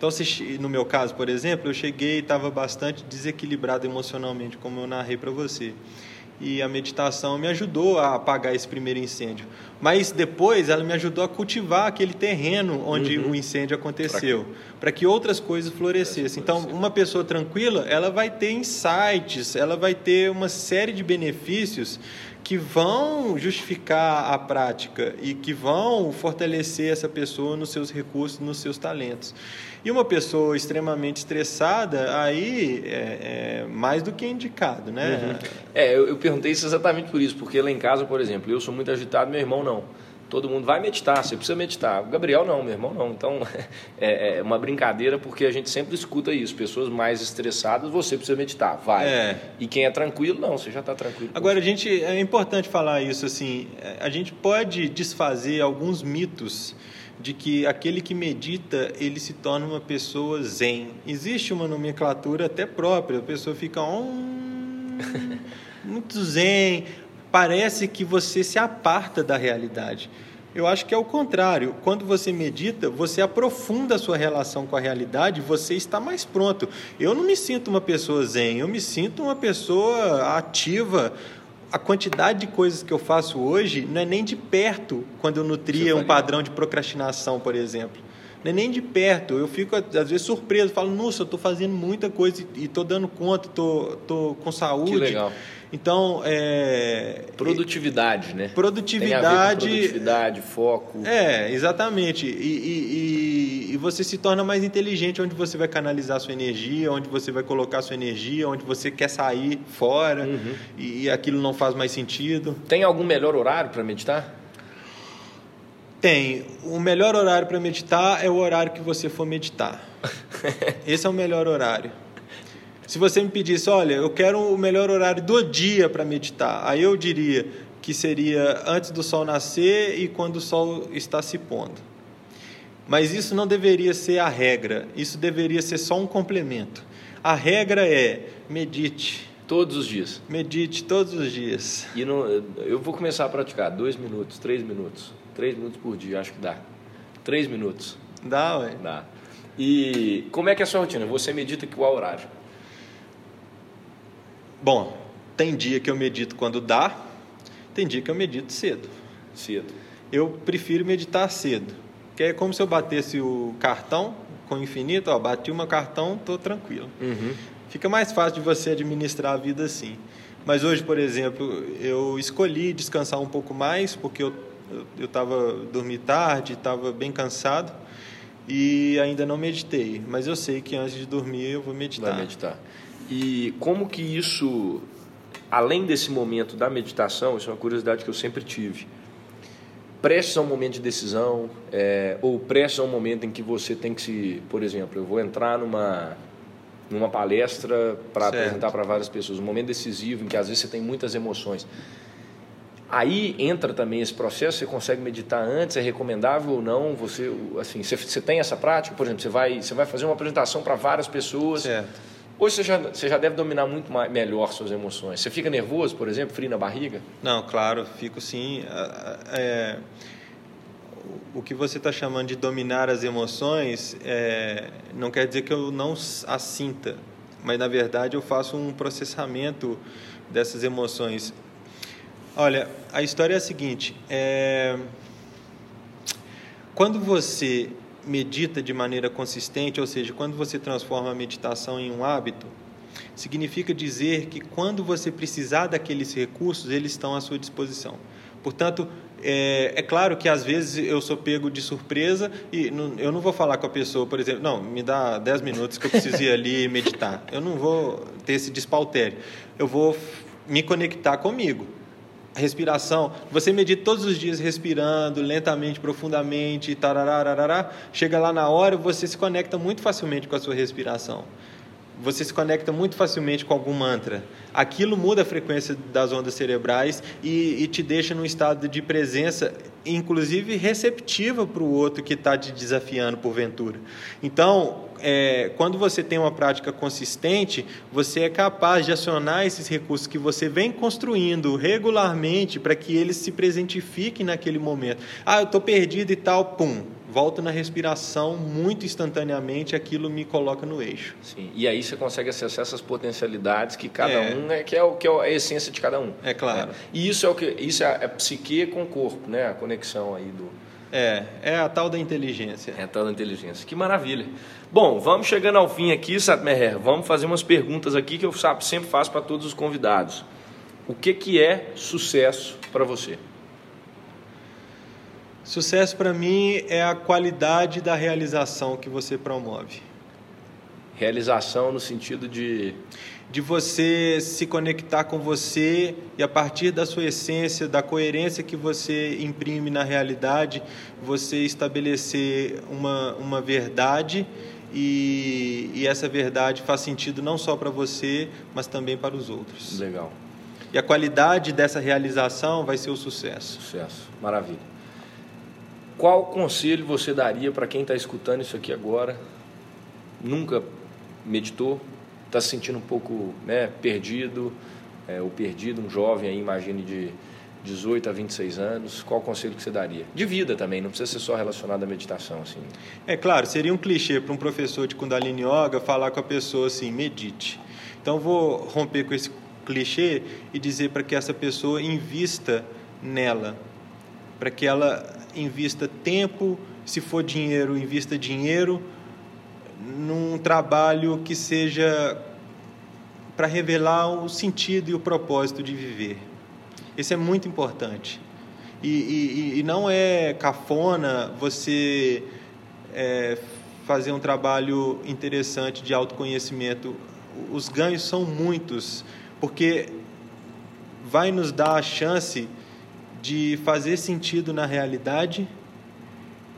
Então, se, no meu caso, por exemplo, eu cheguei e estava bastante desequilibrado emocionalmente, como eu narrei para você. E a meditação me ajudou a apagar esse primeiro incêndio. Mas depois ela me ajudou a cultivar aquele terreno onde uhum. o incêndio aconteceu, para que outras coisas florescessem. Então, uma pessoa tranquila, ela vai ter insights, ela vai ter uma série de benefícios que vão justificar a prática e que vão fortalecer essa pessoa nos seus recursos, nos seus talentos. E uma pessoa extremamente estressada, aí é, é mais do que indicado, né? Uhum. É, eu, eu perguntei isso exatamente por isso, porque lá em casa, por exemplo, eu sou muito agitado, meu irmão não todo mundo vai meditar, você precisa meditar. O Gabriel não, meu irmão não. Então é, é, uma brincadeira porque a gente sempre escuta isso. Pessoas mais estressadas, você precisa meditar, vai. É. E quem é tranquilo, não, você já está tranquilo. Agora, a gente, é importante falar isso assim, a gente pode desfazer alguns mitos de que aquele que medita ele se torna uma pessoa zen. Existe uma nomenclatura até própria, a pessoa fica um, muito zen, parece que você se aparta da realidade. Eu acho que é o contrário. Quando você medita, você aprofunda a sua relação com a realidade, você está mais pronto. Eu não me sinto uma pessoa zen, eu me sinto uma pessoa ativa. A quantidade de coisas que eu faço hoje não é nem de perto quando eu nutria um padrão de procrastinação, por exemplo. Não é nem de perto. Eu fico, às vezes, surpreso. Falo, nossa, eu estou fazendo muita coisa e estou dando conta, estou com saúde. Que legal. Então, é... Produtividade, né? Produtividade... produtividade, foco. É, exatamente. E, e, e, você se torna mais inteligente onde você vai canalizar sua energia, onde você vai colocar sua energia, onde você quer sair fora uhum. e, e aquilo não faz mais sentido. Tem algum melhor horário para meditar? Tem. O melhor horário para meditar é o horário que você for meditar. Esse é o melhor horário. Se você me pedisse, olha, eu quero o melhor horário do dia para meditar, aí eu diria que seria antes do sol nascer e quando o sol está se pondo. Mas isso não deveria ser a regra, isso deveria ser só um complemento. A regra é medite. Todos os dias. Medite todos os dias. E não, eu vou começar a praticar dois minutos, três minutos. Três minutos por dia, acho que dá. Três minutos. Dá, ué. Dá. E como é que é a sua rotina? Você medita que qual horário? Bom, tem dia que eu medito quando dá, tem dia que eu medito cedo. Cedo. Eu prefiro meditar cedo, que é como se eu batesse o cartão com infinito, ó, bati uma cartão, tô tranquilo. Uhum. Fica mais fácil de você administrar a vida assim. Mas hoje, por exemplo, eu escolhi descansar um pouco mais porque eu eu estava dormi tarde, estava bem cansado e ainda não meditei. Mas eu sei que antes de dormir eu vou meditar. Vai meditar. E como que isso, além desse momento da meditação, isso é uma curiosidade que eu sempre tive, prestes a um momento de decisão, é, ou prestes a um momento em que você tem que se, por exemplo, eu vou entrar numa numa palestra para apresentar para várias pessoas, um momento decisivo em que às vezes você tem muitas emoções. Aí entra também esse processo, você consegue meditar antes, é recomendável ou não? Você, assim, você, você tem essa prática? Por exemplo, você vai, você vai fazer uma apresentação para várias pessoas. Certo. Hoje você já, você já deve dominar muito mais, melhor suas emoções. Você fica nervoso, por exemplo, frio na barriga? Não, claro, fico sim. É, o que você está chamando de dominar as emoções é, não quer dizer que eu não as sinta, mas na verdade eu faço um processamento dessas emoções. Olha, a história é a seguinte: é, quando você medita de maneira consistente, ou seja, quando você transforma a meditação em um hábito, significa dizer que quando você precisar daqueles recursos, eles estão à sua disposição. Portanto, é, é, claro que às vezes eu sou pego de surpresa e não, eu não vou falar com a pessoa, por exemplo, não, me dá 10 minutos que eu preciso ir ali meditar. Eu não vou ter esse despautério. Eu vou me conectar comigo. A respiração, você medita todos os dias respirando lentamente, profundamente, tarará, chega lá na hora, você se conecta muito facilmente com a sua respiração você se conecta muito facilmente com algum mantra. Aquilo muda a frequência das ondas cerebrais e, e te deixa num estado de presença, inclusive receptiva para o outro que está te desafiando porventura. Então, é, quando você tem uma prática consistente, você é capaz de acionar esses recursos que você vem construindo regularmente para que eles se presentifiquem naquele momento. Ah, eu estou perdido e tal, pum volto na respiração muito instantaneamente, aquilo me coloca no eixo. Sim. E aí você consegue acessar essas potencialidades que cada é. um é que é o que é a essência de cada um. É claro. Né? E isso é o que isso é a psique com o corpo, né? A conexão aí do é, é a tal da inteligência. É a tal da inteligência. Que maravilha. Bom, vamos chegando ao fim aqui, Satmeher. Vamos fazer umas perguntas aqui que eu sempre faço para todos os convidados. O que, que é sucesso para você? Sucesso para mim é a qualidade da realização que você promove. Realização no sentido de de você se conectar com você e a partir da sua essência, da coerência que você imprime na realidade, você estabelecer uma, uma verdade e, e essa verdade faz sentido não só para você, mas também para os outros. Legal. E a qualidade dessa realização vai ser o sucesso. Sucesso, maravilha. Qual conselho você daria para quem está escutando isso aqui agora? Nunca meditou, está se sentindo um pouco né, perdido, é, ou perdido, um jovem aí, imagine de 18 a 26 anos, qual conselho que você daria? De vida também, não precisa ser só relacionado à meditação. Assim. É claro, seria um clichê para um professor de Kundalini Yoga falar com a pessoa assim, medite. Então vou romper com esse clichê e dizer para que essa pessoa invista nela, para que ela invista tempo, se for dinheiro, invista dinheiro num trabalho que seja para revelar o sentido e o propósito de viver. Isso é muito importante. E, e, e não é cafona você é, fazer um trabalho interessante de autoconhecimento. Os ganhos são muitos, porque vai nos dar a chance de fazer sentido na realidade.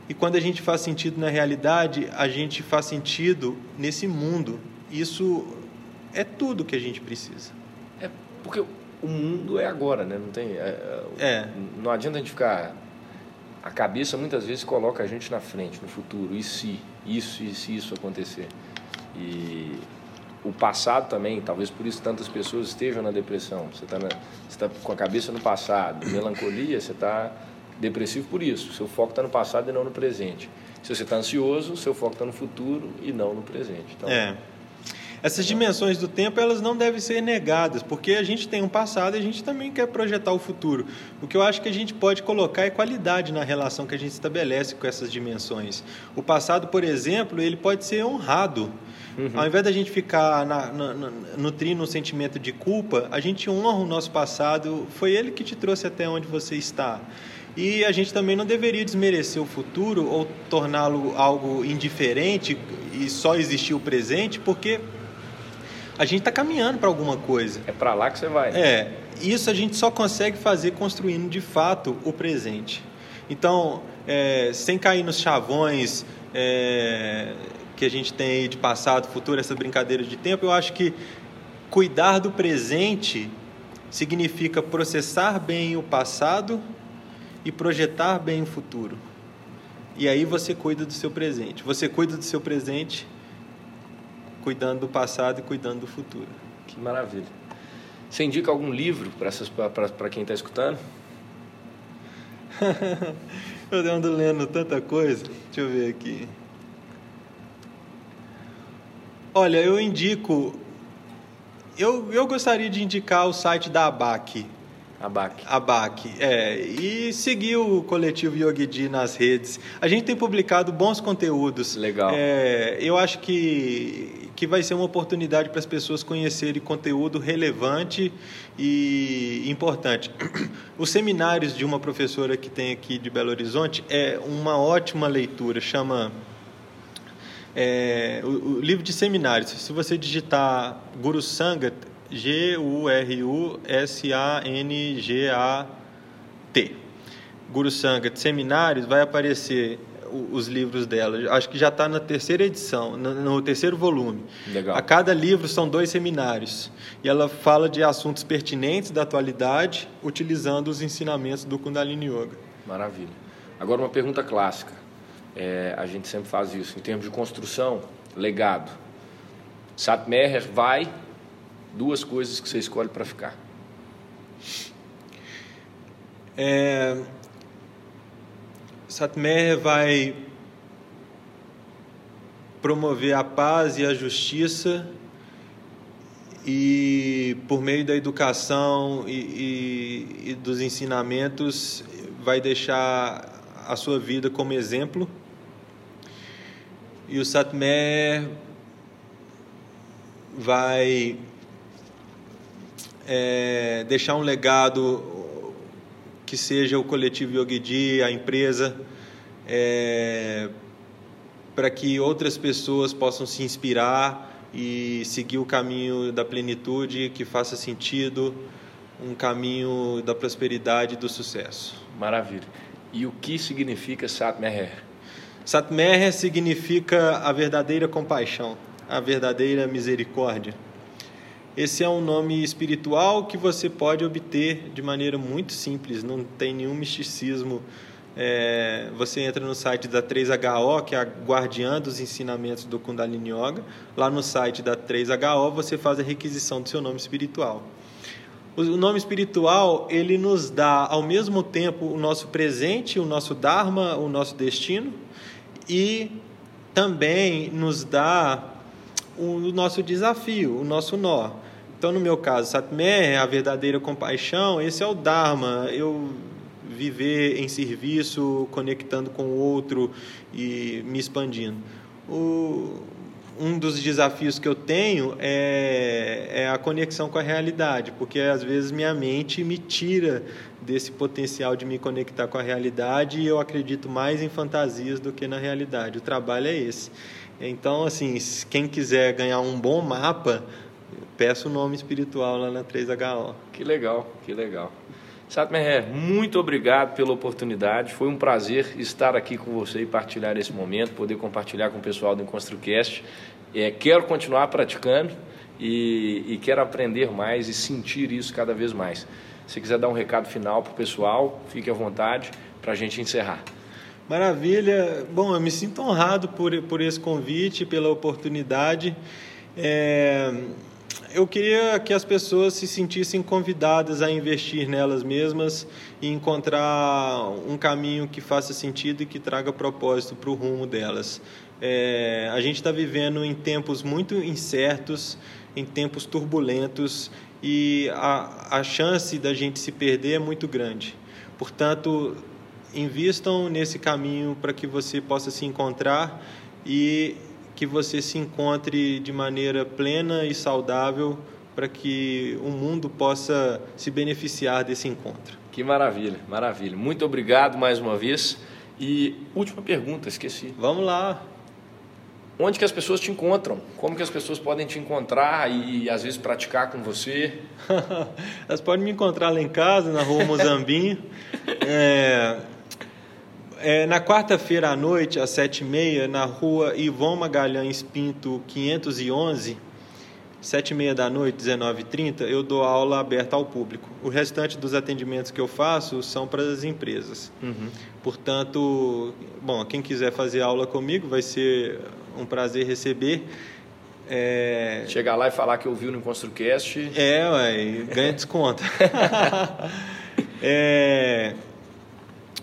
E quando a gente faz sentido na realidade, a gente faz sentido nesse mundo. Isso é tudo que a gente precisa. É porque o mundo é agora, né? Não tem. É, é. Não adianta a gente ficar. A cabeça muitas vezes coloca a gente na frente, no futuro. E se isso e se isso acontecer? E o passado também, talvez por isso tantas pessoas estejam na depressão. Você está tá com a cabeça no passado, melancolia, você está depressivo por isso. Seu foco está no passado e não no presente. Se você está ansioso, seu foco está no futuro e não no presente. Então, é. Essas dimensões do tempo elas não devem ser negadas, porque a gente tem um passado e a gente também quer projetar o futuro. O que eu acho que a gente pode colocar é qualidade na relação que a gente estabelece com essas dimensões. O passado, por exemplo, ele pode ser honrado. Uhum. Ao invés da gente ficar na, na, na, nutrindo um sentimento de culpa, a gente honra o nosso passado. Foi ele que te trouxe até onde você está. E a gente também não deveria desmerecer o futuro ou torná-lo algo indiferente e só existir o presente, porque a gente está caminhando para alguma coisa. É para lá que você vai. É. Isso a gente só consegue fazer construindo de fato o presente. Então, é, sem cair nos chavões é, que a gente tem aí de passado, futuro, essa brincadeira de tempo, eu acho que cuidar do presente significa processar bem o passado e projetar bem o futuro. E aí você cuida do seu presente. Você cuida do seu presente cuidando do passado e cuidando do futuro. Que maravilha. Você indica algum livro para quem está escutando? eu ando lendo tanta coisa. Deixa eu ver aqui. Olha, eu indico. Eu, eu gostaria de indicar o site da ABAC. Abac. Abac, é. E seguir o coletivo Yogidi nas redes. A gente tem publicado bons conteúdos. Legal. É, eu acho que, que vai ser uma oportunidade para as pessoas conhecerem conteúdo relevante e importante. Os seminários de uma professora que tem aqui de Belo Horizonte é uma ótima leitura, chama é, o, o, livro de seminários. Se você digitar Guru Sangat, G-U-R-U-S-A-N-G-A-T. Guru Sangat Seminários, vai aparecer os livros dela. Acho que já está na terceira edição, no, terceiro volume. Legal. A cada livro são dois seminários. E ela fala de assuntos pertinentes da atualidade, utilizando os ensinamentos do Kundalini Yoga. Maravilha. Agora uma pergunta clássica. É, a gente sempre faz isso. Em termos de construção, legado. Satmerer vai duas coisas que você escolhe para ficar? É, Satmer vai promover a paz e a justiça e por meio da educação e, e, e dos ensinamentos vai deixar a sua vida como exemplo e o Satmer vai é, deixar um legado que seja o coletivo Yogidi, a empresa, é, para que outras pessoas possam se inspirar e seguir o caminho da plenitude que faça sentido, um caminho da prosperidade e do sucesso. Maravilha. E o que significa Satmeher? Satmeher significa a verdadeira compaixão, a verdadeira misericórdia. Esse é um nome espiritual que você pode obter de maneira muito simples, não tem nenhum misticismo. É, você entra no site da 3HO, que é a guardiã dos ensinamentos do Kundalini Yoga. Lá no site da 3HO você faz a requisição do seu nome espiritual. O nome espiritual, ele nos dá ao mesmo tempo o nosso presente, o nosso dharma, o nosso destino e também nos dá o nosso desafio, o nosso nó. Então, no meu caso, Satmer, a verdadeira compaixão, esse é o Dharma, eu viver em serviço, conectando com o outro e me expandindo. O, um dos desafios que eu tenho é, é a conexão com a realidade, porque às vezes minha mente me tira desse potencial de me conectar com a realidade e eu acredito mais em fantasias do que na realidade. O trabalho é esse. Então, assim, quem quiser ganhar um bom mapa, peço o nome espiritual lá na 3HO. Que legal, que legal. Satmer, muito obrigado pela oportunidade. Foi um prazer estar aqui com você e partilhar esse momento, poder compartilhar com o pessoal do EnconstruCast. É, quero continuar praticando e, e, quero aprender mais e sentir isso cada vez mais. Se quiser dar um recado final para o pessoal, fique à vontade para a gente encerrar. Maravilha. Bom, eu me sinto honrado por, por esse convite, pela oportunidade. É, eu queria que as pessoas se sentissem convidadas a investir nelas mesmas e encontrar um caminho que faça sentido e que traga propósito para o rumo delas. É, a gente está vivendo em tempos muito incertos, em tempos turbulentos e a, a chance da gente se perder é muito grande. Portanto, invistam nesse caminho para que você possa se encontrar e que você se encontre de maneira plena e saudável para que o mundo possa se beneficiar desse encontro. Que maravilha, maravilha. Muito obrigado mais uma vez. E última pergunta, esqueci. Vamos lá. Onde que as pessoas te encontram? Como que as pessoas podem te encontrar e às vezes praticar com você? Elas podem me encontrar lá em casa, na rua Mozambinho. é, é, na quarta-feira à noite, às sete e meia, na rua Ivon Magalhães Pinto, 511, sete e meia da noite, 19h30, eu dou aula aberta ao público. O restante dos atendimentos que eu faço são para as empresas. Uhum. Portanto, bom, quem quiser fazer aula comigo vai ser um prazer receber. É... Chegar lá e falar que ouviu no ConstruCast. É, ué, ganha desconto. é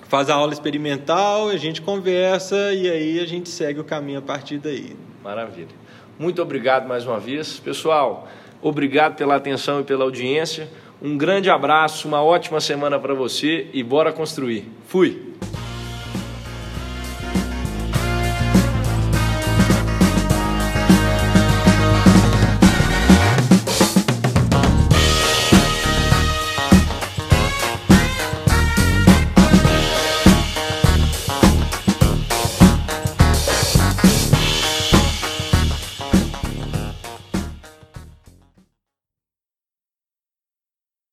faz a aula experimental, a gente conversa e aí a gente segue o caminho a partir daí. Maravilha. Muito obrigado mais uma vez. Pessoal, obrigado pela atenção e pela audiência. Um grande abraço, uma ótima semana para você e bora construir. Fui!